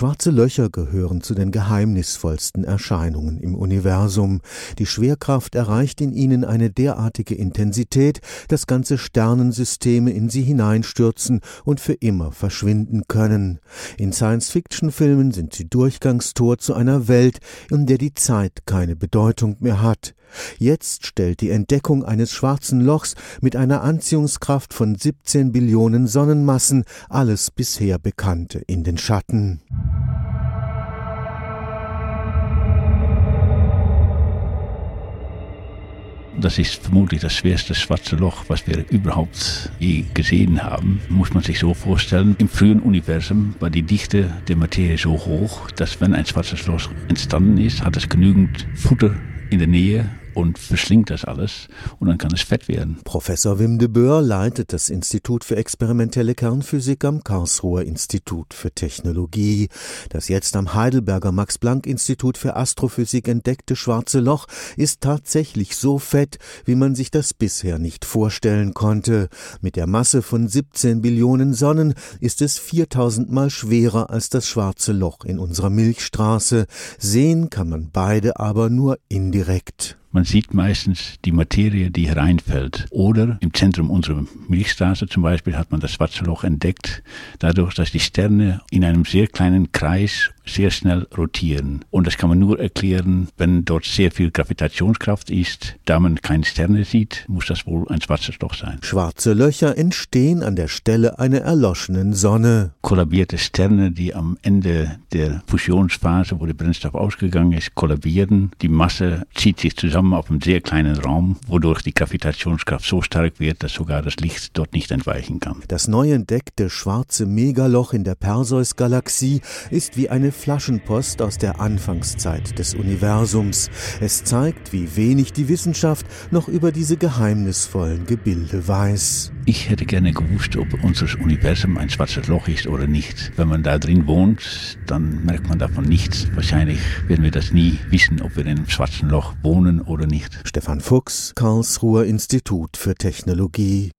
Schwarze Löcher gehören zu den geheimnisvollsten Erscheinungen im Universum. Die Schwerkraft erreicht in ihnen eine derartige Intensität, dass ganze Sternensysteme in sie hineinstürzen und für immer verschwinden können. In Science-Fiction-Filmen sind sie Durchgangstor zu einer Welt, in der die Zeit keine Bedeutung mehr hat. Jetzt stellt die Entdeckung eines schwarzen Lochs mit einer Anziehungskraft von 17 Billionen Sonnenmassen alles bisher Bekannte in den Schatten. Das ist vermutlich das schwerste schwarze Loch, was wir überhaupt je gesehen haben. Muss man sich so vorstellen. Im frühen Universum war die Dichte der Materie so hoch, dass wenn ein schwarzes Loch entstanden ist, hat es genügend Futter in der Nähe und verschlingt das alles und dann kann es fett werden. Professor Wim de Boer leitet das Institut für experimentelle Kernphysik am Karlsruher Institut für Technologie. Das jetzt am Heidelberger Max-Planck-Institut für Astrophysik entdeckte schwarze Loch ist tatsächlich so fett, wie man sich das bisher nicht vorstellen konnte. Mit der Masse von 17 Billionen Sonnen ist es 4000 mal schwerer als das schwarze Loch in unserer Milchstraße. Sehen kann man beide aber nur indirekt. Man sieht meistens die Materie, die hereinfällt. Oder im Zentrum unserer Milchstraße zum Beispiel hat man das schwarze Loch entdeckt, dadurch, dass die Sterne in einem sehr kleinen Kreis sehr schnell rotieren. Und das kann man nur erklären, wenn dort sehr viel Gravitationskraft ist. Da man keine Sterne sieht, muss das wohl ein schwarzes Loch sein. Schwarze Löcher entstehen an der Stelle einer erloschenen Sonne. Kollabierte Sterne, die am Ende der Fusionsphase, wo der Brennstoff ausgegangen ist, kollabieren. Die Masse zieht sich zusammen auf einem sehr kleinen Raum, wodurch die Gravitationskraft so stark wird, dass sogar das Licht dort nicht entweichen kann. Das neu entdeckte schwarze Megaloch in der Perseus-Galaxie ist wie eine Flaschenpost aus der Anfangszeit des Universums. Es zeigt, wie wenig die Wissenschaft noch über diese geheimnisvollen Gebilde weiß. Ich hätte gerne gewusst, ob unser Universum ein schwarzes Loch ist oder nicht. Wenn man da drin wohnt, dann merkt man davon nichts. Wahrscheinlich werden wir das nie wissen, ob wir in einem schwarzen Loch wohnen oder nicht. Stefan Fuchs, Karlsruher Institut für Technologie